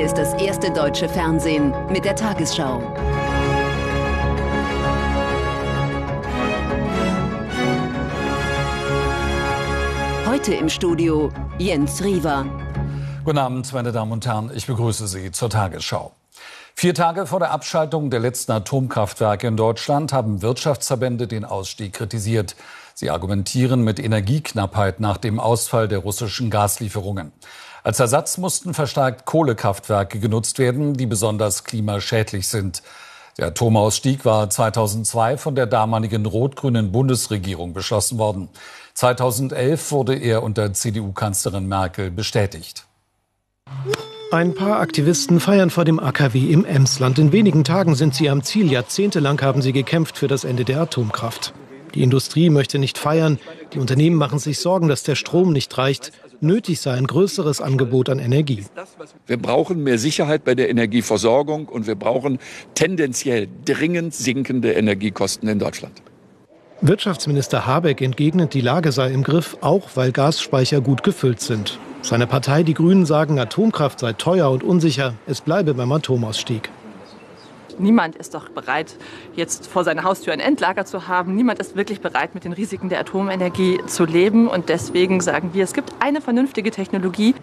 Hier ist das erste deutsche Fernsehen mit der Tagesschau. Heute im Studio Jens Riewer. Guten Abend, meine Damen und Herren. Ich begrüße Sie zur Tagesschau. Vier Tage vor der Abschaltung der letzten Atomkraftwerke in Deutschland haben Wirtschaftsverbände den Ausstieg kritisiert. Sie argumentieren mit Energieknappheit nach dem Ausfall der russischen Gaslieferungen. Als Ersatz mussten verstärkt Kohlekraftwerke genutzt werden, die besonders klimaschädlich sind. Der Atomausstieg war 2002 von der damaligen rot-grünen Bundesregierung beschlossen worden. 2011 wurde er unter CDU-Kanzlerin Merkel bestätigt. Ein paar Aktivisten feiern vor dem AKW im Emsland. In wenigen Tagen sind sie am Ziel. Jahrzehntelang haben sie gekämpft für das Ende der Atomkraft. Die Industrie möchte nicht feiern. Die Unternehmen machen sich Sorgen, dass der Strom nicht reicht. Nötig sei ein größeres Angebot an Energie. Wir brauchen mehr Sicherheit bei der Energieversorgung und wir brauchen tendenziell dringend sinkende Energiekosten in Deutschland. Wirtschaftsminister Habeck entgegnet, die Lage sei im Griff, auch weil Gasspeicher gut gefüllt sind. Seine Partei, die Grünen, sagen, Atomkraft sei teuer und unsicher. Es bleibe beim Atomausstieg. Niemand ist doch bereit, jetzt vor seiner Haustür ein Endlager zu haben. Niemand ist wirklich bereit, mit den Risiken der Atomenergie zu leben. Und deswegen sagen wir, es gibt eine vernünftige Technologie.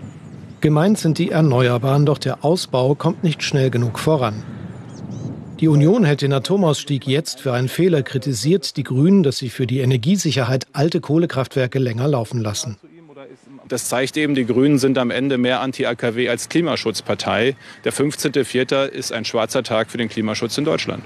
Gemeint sind die Erneuerbaren, doch der Ausbau kommt nicht schnell genug voran. Die Union hält den Atomausstieg jetzt für einen Fehler, kritisiert die Grünen, dass sie für die Energiesicherheit alte Kohlekraftwerke länger laufen lassen. Das zeigt eben, die Grünen sind am Ende mehr Anti-AKW als Klimaschutzpartei. Der 15.04. ist ein schwarzer Tag für den Klimaschutz in Deutschland.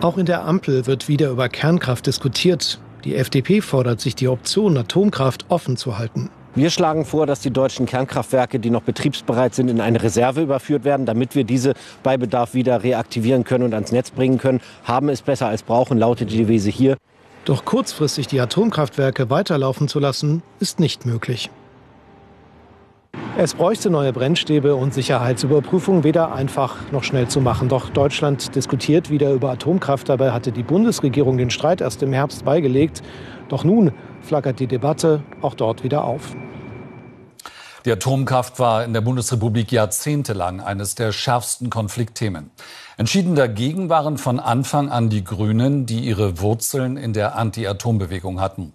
Auch in der Ampel wird wieder über Kernkraft diskutiert. Die FDP fordert sich die Option, Atomkraft offen zu halten. Wir schlagen vor, dass die deutschen Kernkraftwerke, die noch betriebsbereit sind, in eine Reserve überführt werden, damit wir diese bei Bedarf wieder reaktivieren können und ans Netz bringen können. Haben es besser als brauchen, lautet die Devise hier. Doch kurzfristig die Atomkraftwerke weiterlaufen zu lassen, ist nicht möglich. Es bräuchte neue Brennstäbe und Sicherheitsüberprüfungen weder einfach noch schnell zu machen. Doch Deutschland diskutiert wieder über Atomkraft. Dabei hatte die Bundesregierung den Streit erst im Herbst beigelegt. Doch nun flackert die Debatte auch dort wieder auf. Die Atomkraft war in der Bundesrepublik jahrzehntelang eines der schärfsten Konfliktthemen. Entschieden dagegen waren von Anfang an die Grünen, die ihre Wurzeln in der Anti-Atom-Bewegung hatten.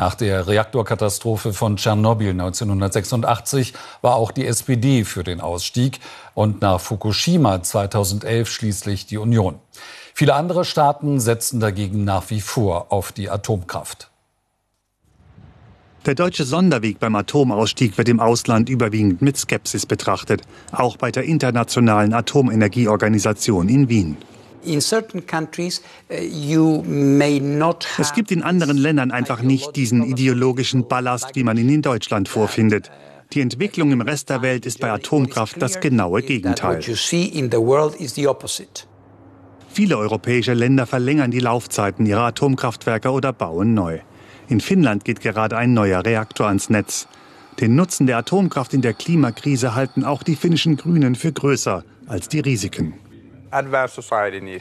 Nach der Reaktorkatastrophe von Tschernobyl 1986 war auch die SPD für den Ausstieg und nach Fukushima 2011 schließlich die Union. Viele andere Staaten setzen dagegen nach wie vor auf die Atomkraft. Der deutsche Sonderweg beim Atomausstieg wird im Ausland überwiegend mit Skepsis betrachtet, auch bei der Internationalen Atomenergieorganisation in Wien. Uh, es gibt in anderen Ländern einfach nicht diesen ideologischen Ballast, wie man ihn in Deutschland vorfindet. Die Entwicklung im Rest der Welt ist bei Atomkraft das genaue Gegenteil. Viele europäische Länder verlängern die Laufzeiten ihrer Atomkraftwerke oder bauen neu. In Finnland geht gerade ein neuer Reaktor ans Netz. Den Nutzen der Atomkraft in der Klimakrise halten auch die finnischen Grünen für größer als die Risiken.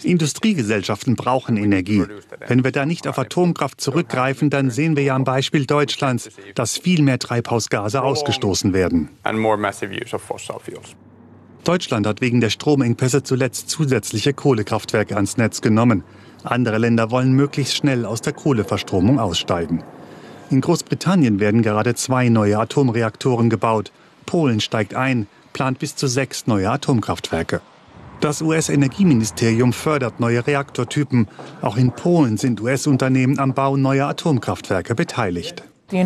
Industriegesellschaften brauchen Energie. Wenn wir da nicht auf Atomkraft zurückgreifen, dann sehen wir ja am Beispiel Deutschlands, dass viel mehr Treibhausgase ausgestoßen werden. Deutschland hat wegen der Stromengpässe zuletzt zusätzliche Kohlekraftwerke ans Netz genommen. Andere Länder wollen möglichst schnell aus der Kohleverstromung aussteigen. In Großbritannien werden gerade zwei neue Atomreaktoren gebaut. Polen steigt ein, plant bis zu sechs neue Atomkraftwerke. Das US-Energieministerium fördert neue Reaktortypen. Auch in Polen sind US-Unternehmen am Bau neuer Atomkraftwerke beteiligt. Die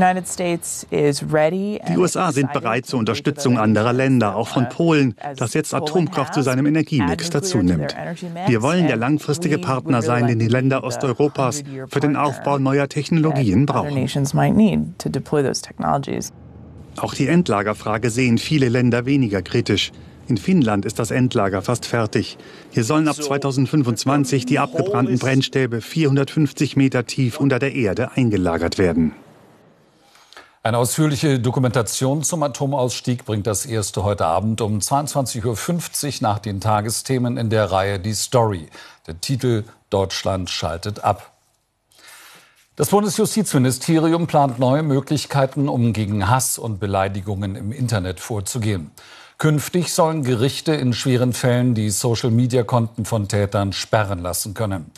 USA sind bereit zur Unterstützung anderer Länder, auch von Polen, das jetzt Atomkraft zu seinem Energiemix dazu nimmt. Wir wollen der langfristige Partner sein, den die Länder Osteuropas für den Aufbau neuer Technologien brauchen. Auch die Endlagerfrage sehen viele Länder weniger kritisch. In Finnland ist das Endlager fast fertig. Hier sollen ab 2025 die abgebrannten Brennstäbe 450 Meter tief unter der Erde eingelagert werden. Eine ausführliche Dokumentation zum Atomausstieg bringt das erste heute Abend um 22.50 Uhr nach den Tagesthemen in der Reihe Die Story. Der Titel Deutschland schaltet ab. Das Bundesjustizministerium plant neue Möglichkeiten, um gegen Hass und Beleidigungen im Internet vorzugehen. Künftig sollen Gerichte in schweren Fällen die Social-Media-Konten von Tätern sperren lassen können.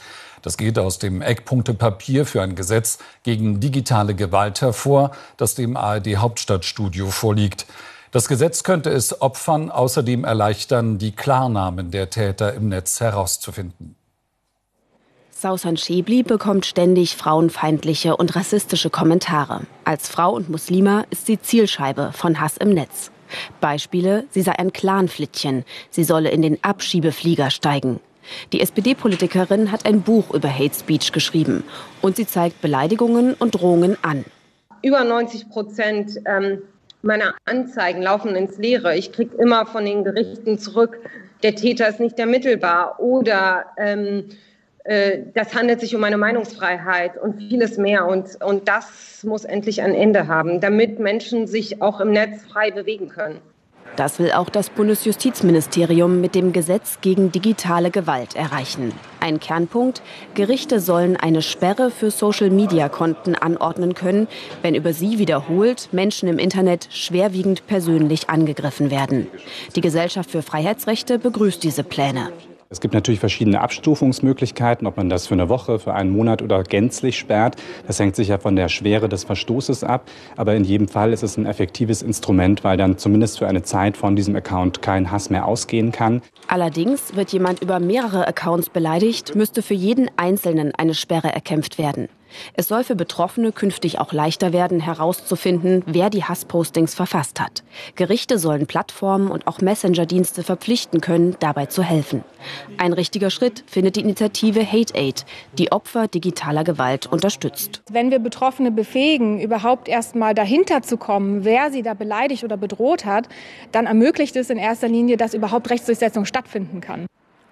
Das geht aus dem Eckpunktepapier für ein Gesetz gegen digitale Gewalt hervor, das dem ARD Hauptstadtstudio vorliegt. Das Gesetz könnte es Opfern außerdem erleichtern, die Klarnamen der Täter im Netz herauszufinden. Sausan Schäbli bekommt ständig frauenfeindliche und rassistische Kommentare. Als Frau und Muslima ist sie Zielscheibe von Hass im Netz. Beispiele, sie sei ein Clanflittchen, sie solle in den Abschiebeflieger steigen. Die SPD-Politikerin hat ein Buch über Hate Speech geschrieben und sie zeigt Beleidigungen und Drohungen an. Über 90 Prozent ähm, meiner Anzeigen laufen ins Leere. Ich kriege immer von den Gerichten zurück, der Täter ist nicht ermittelbar oder ähm, äh, das handelt sich um eine Meinungsfreiheit und vieles mehr. Und, und das muss endlich ein Ende haben, damit Menschen sich auch im Netz frei bewegen können. Das will auch das Bundesjustizministerium mit dem Gesetz gegen digitale Gewalt erreichen. Ein Kernpunkt, Gerichte sollen eine Sperre für Social-Media-Konten anordnen können, wenn über sie wiederholt Menschen im Internet schwerwiegend persönlich angegriffen werden. Die Gesellschaft für Freiheitsrechte begrüßt diese Pläne. Es gibt natürlich verschiedene Abstufungsmöglichkeiten, ob man das für eine Woche, für einen Monat oder gänzlich sperrt. Das hängt sicher von der Schwere des Verstoßes ab. Aber in jedem Fall ist es ein effektives Instrument, weil dann zumindest für eine Zeit von diesem Account kein Hass mehr ausgehen kann. Allerdings wird jemand über mehrere Accounts beleidigt, müsste für jeden Einzelnen eine Sperre erkämpft werden. Es soll für Betroffene künftig auch leichter werden, herauszufinden, wer die Hasspostings verfasst hat. Gerichte sollen Plattformen und auch Messenger-Dienste verpflichten können, dabei zu helfen. Ein richtiger Schritt findet die Initiative Hate Aid, die Opfer digitaler Gewalt unterstützt. Wenn wir Betroffene befähigen, überhaupt erst mal dahinter zu kommen, wer sie da beleidigt oder bedroht hat, dann ermöglicht es in erster Linie, dass überhaupt Rechtsdurchsetzung stattfinden kann.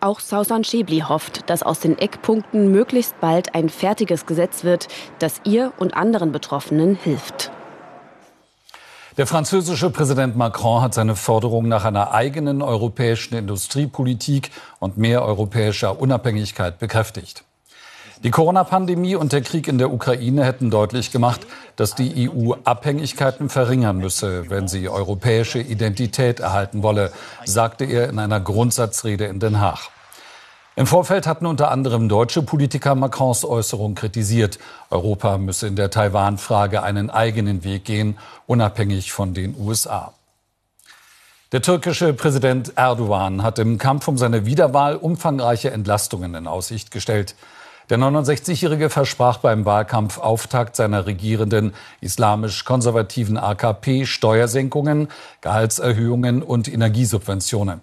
Auch Sausan Schäbli hofft, dass aus den Eckpunkten möglichst bald ein fertiges Gesetz wird, das ihr und anderen Betroffenen hilft. Der französische Präsident Macron hat seine Forderung nach einer eigenen europäischen Industriepolitik und mehr europäischer Unabhängigkeit bekräftigt. Die Corona-Pandemie und der Krieg in der Ukraine hätten deutlich gemacht, dass die EU Abhängigkeiten verringern müsse, wenn sie europäische Identität erhalten wolle, sagte er in einer Grundsatzrede in Den Haag. Im Vorfeld hatten unter anderem deutsche Politiker Macrons Äußerung kritisiert. Europa müsse in der Taiwan-Frage einen eigenen Weg gehen, unabhängig von den USA. Der türkische Präsident Erdogan hat im Kampf um seine Wiederwahl umfangreiche Entlastungen in Aussicht gestellt. Der 69-Jährige versprach beim Wahlkampfauftakt seiner regierenden islamisch-konservativen AKP Steuersenkungen, Gehaltserhöhungen und Energiesubventionen.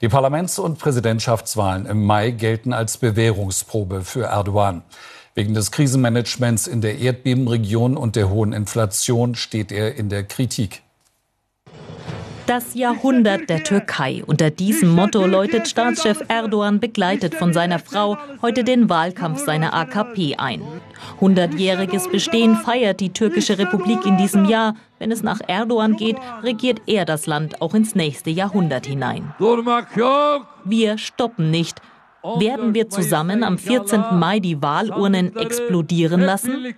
Die Parlaments- und Präsidentschaftswahlen im Mai gelten als Bewährungsprobe für Erdogan. Wegen des Krisenmanagements in der Erdbebenregion und der hohen Inflation steht er in der Kritik. Das Jahrhundert der Türkei. Unter diesem Motto läutet Staatschef Erdogan, begleitet von seiner Frau, heute den Wahlkampf seiner AKP ein. Hundertjähriges Bestehen feiert die türkische Republik in diesem Jahr. Wenn es nach Erdogan geht, regiert er das Land auch ins nächste Jahrhundert hinein. Wir stoppen nicht. Werden wir zusammen am 14. Mai die Wahlurnen explodieren lassen?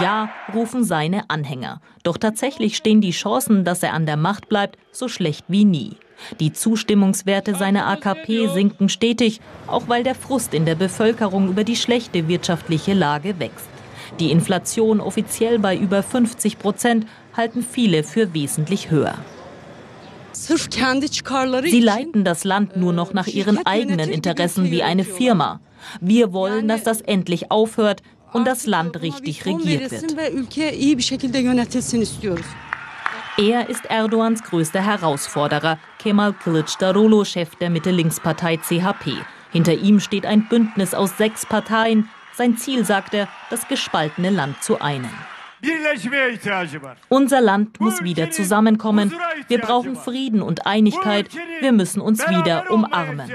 Ja, rufen seine Anhänger. Doch tatsächlich stehen die Chancen, dass er an der Macht bleibt, so schlecht wie nie. Die Zustimmungswerte seiner AKP sinken stetig, auch weil der Frust in der Bevölkerung über die schlechte wirtschaftliche Lage wächst. Die Inflation offiziell bei über 50 Prozent halten viele für wesentlich höher. Sie leiten das Land nur noch nach ihren eigenen Interessen wie eine Firma. Wir wollen, dass das endlich aufhört, und das Land richtig regiert wird. Er ist Erdogans größter Herausforderer, Kemal Kılıçdaroğlu, Chef der Mitte-Links-Partei CHP. Hinter ihm steht ein Bündnis aus sechs Parteien. Sein Ziel, sagt er, das gespaltene Land zu einen. Unser Land muss wieder zusammenkommen. Wir brauchen Frieden und Einigkeit. Wir müssen uns wieder umarmen.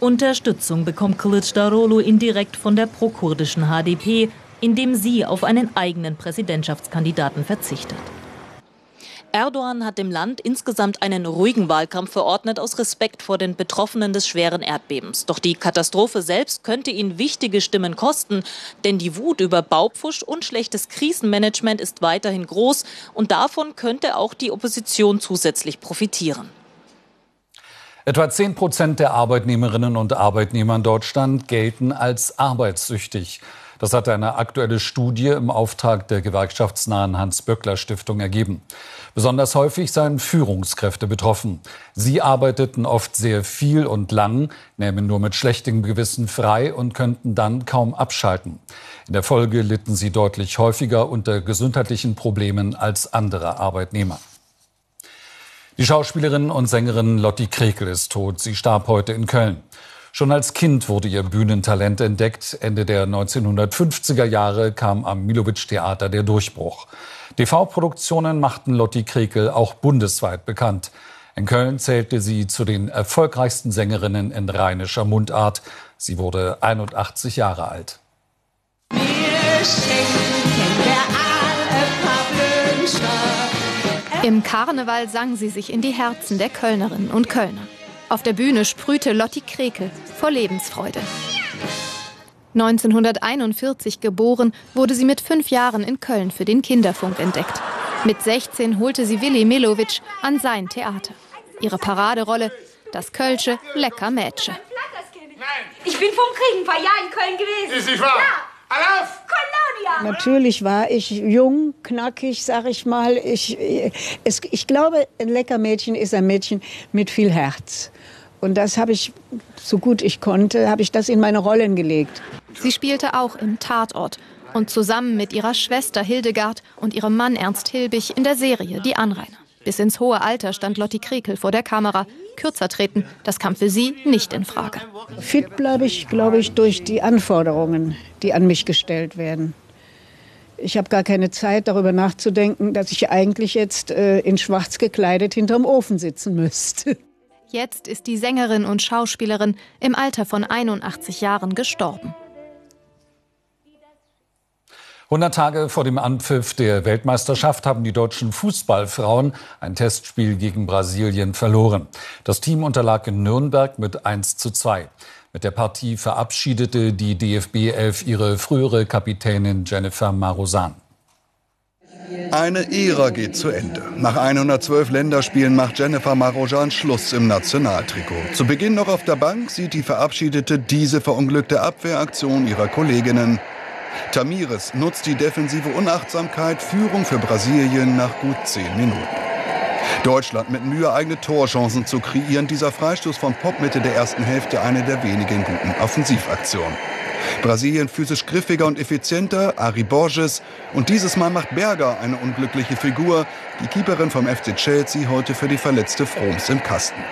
Unterstützung bekommt Kılıçdaroğlu indirekt von der prokurdischen HDP, indem sie auf einen eigenen Präsidentschaftskandidaten verzichtet. Erdogan hat dem Land insgesamt einen ruhigen Wahlkampf verordnet aus Respekt vor den Betroffenen des schweren Erdbebens. Doch die Katastrophe selbst könnte ihn wichtige Stimmen kosten, denn die Wut über Baupfusch und schlechtes Krisenmanagement ist weiterhin groß und davon könnte auch die Opposition zusätzlich profitieren. Etwa 10 Prozent der Arbeitnehmerinnen und Arbeitnehmer in Deutschland gelten als arbeitssüchtig. Das hat eine aktuelle Studie im Auftrag der gewerkschaftsnahen Hans-Böckler-Stiftung ergeben. Besonders häufig seien Führungskräfte betroffen. Sie arbeiteten oft sehr viel und lang, nähmen nur mit schlechtem Gewissen frei und könnten dann kaum abschalten. In der Folge litten sie deutlich häufiger unter gesundheitlichen Problemen als andere Arbeitnehmer. Die Schauspielerin und Sängerin Lotti Krekel ist tot. Sie starb heute in Köln. Schon als Kind wurde ihr Bühnentalent entdeckt. Ende der 1950er Jahre kam am Milowitsch-Theater der Durchbruch. TV-Produktionen machten Lotti Krekel auch bundesweit bekannt. In Köln zählte sie zu den erfolgreichsten Sängerinnen in rheinischer Mundart. Sie wurde 81 Jahre alt. Im Karneval sang sie sich in die Herzen der Kölnerinnen und Kölner. Auf der Bühne sprühte Lotti Krekel vor Lebensfreude. 1941 geboren, wurde sie mit fünf Jahren in Köln für den Kinderfunk entdeckt. Mit 16 holte sie Willi Milowitsch an sein Theater. Ihre Paraderolle, das Kölsche Lecker Mätsche. Ich bin vom Krieg ein paar Jahre in Köln gewesen. Ist nicht wahr? Ja. Natürlich war ich jung, knackig, sag ich mal. Ich, es, ich glaube, ein lecker Mädchen ist ein Mädchen mit viel Herz. Und das habe ich, so gut ich konnte, habe ich das in meine Rollen gelegt. Sie spielte auch im Tatort und zusammen mit ihrer Schwester Hildegard und ihrem Mann Ernst Hilbig in der Serie Die Anrainer. Bis ins hohe Alter stand Lotti Krekel vor der Kamera. Kürzer treten, das kam für sie nicht in Frage. Fit bleibe ich, glaube ich, durch die Anforderungen, die an mich gestellt werden. Ich habe gar keine Zeit, darüber nachzudenken, dass ich eigentlich jetzt äh, in schwarz gekleidet hinterm Ofen sitzen müsste. Jetzt ist die Sängerin und Schauspielerin im Alter von 81 Jahren gestorben. 100 Tage vor dem Anpfiff der Weltmeisterschaft haben die deutschen Fußballfrauen ein Testspiel gegen Brasilien verloren. Das Team unterlag in Nürnberg mit 1 zu 2. Mit der Partie verabschiedete die DFB 11 ihre frühere Kapitänin Jennifer Marosan. Eine Ära geht zu Ende. Nach 112 Länderspielen macht Jennifer Marojan Schluss im Nationaltrikot. Zu Beginn noch auf der Bank sieht die Verabschiedete diese verunglückte Abwehraktion ihrer Kolleginnen. Tamires nutzt die defensive Unachtsamkeit, Führung für Brasilien nach gut zehn Minuten. Deutschland mit Mühe eigene Torchancen zu kreieren. Dieser Freistoß von Pop Mitte der ersten Hälfte eine der wenigen guten Offensivaktionen. Brasilien physisch griffiger und effizienter, Ari Borges. Und dieses Mal macht Berger eine unglückliche Figur. Die Keeperin vom FC Chelsea heute für die verletzte Froms im Kasten.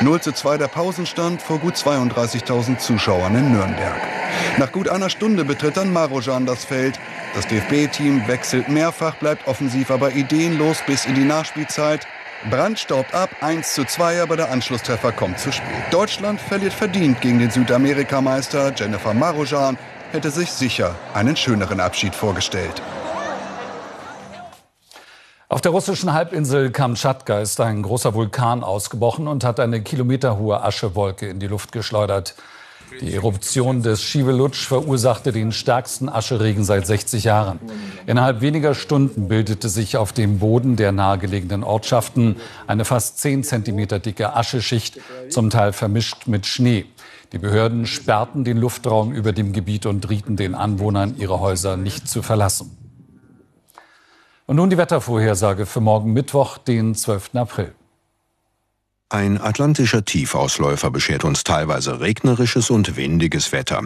0 zu 2 der Pausenstand vor gut 32.000 Zuschauern in Nürnberg. Nach gut einer Stunde betritt dann Marojan das Feld. Das DFB-Team wechselt mehrfach, bleibt offensiv aber ideenlos bis in die Nachspielzeit. Brandt staubt ab, 1 zu 2, aber der Anschlusstreffer kommt zu spät. Deutschland verliert verdient gegen den Südamerikameister. Jennifer Marojan hätte sich sicher einen schöneren Abschied vorgestellt. Auf der russischen Halbinsel Kamtschatka ist ein großer Vulkan ausgebrochen und hat eine kilometerhohe Aschewolke in die Luft geschleudert. Die Eruption des Schivelutsch verursachte den stärksten Ascheregen seit 60 Jahren. Innerhalb weniger Stunden bildete sich auf dem Boden der nahegelegenen Ortschaften eine fast 10 Zentimeter dicke Ascheschicht, zum Teil vermischt mit Schnee. Die Behörden sperrten den Luftraum über dem Gebiet und rieten den Anwohnern, ihre Häuser nicht zu verlassen. Und nun die Wettervorhersage für morgen Mittwoch, den 12. April. Ein atlantischer Tiefausläufer beschert uns teilweise regnerisches und windiges Wetter.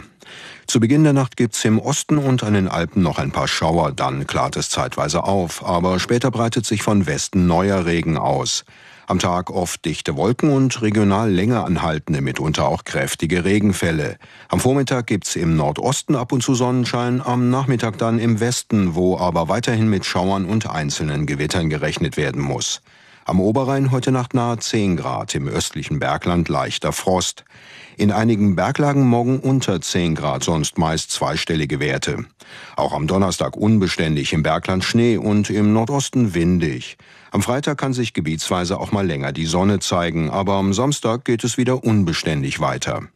Zu Beginn der Nacht gibt's im Osten und an den Alpen noch ein paar Schauer, dann klart es zeitweise auf, aber später breitet sich von Westen neuer Regen aus. Am Tag oft dichte Wolken und regional länger anhaltende, mitunter auch kräftige Regenfälle. Am Vormittag gibt's im Nordosten ab und zu Sonnenschein, am Nachmittag dann im Westen, wo aber weiterhin mit Schauern und einzelnen Gewittern gerechnet werden muss. Am Oberrhein heute Nacht nahe 10 Grad, im östlichen Bergland leichter Frost. In einigen Berglagen morgen unter 10 Grad, sonst meist zweistellige Werte. Auch am Donnerstag unbeständig, im Bergland Schnee und im Nordosten windig. Am Freitag kann sich gebietsweise auch mal länger die Sonne zeigen, aber am Samstag geht es wieder unbeständig weiter.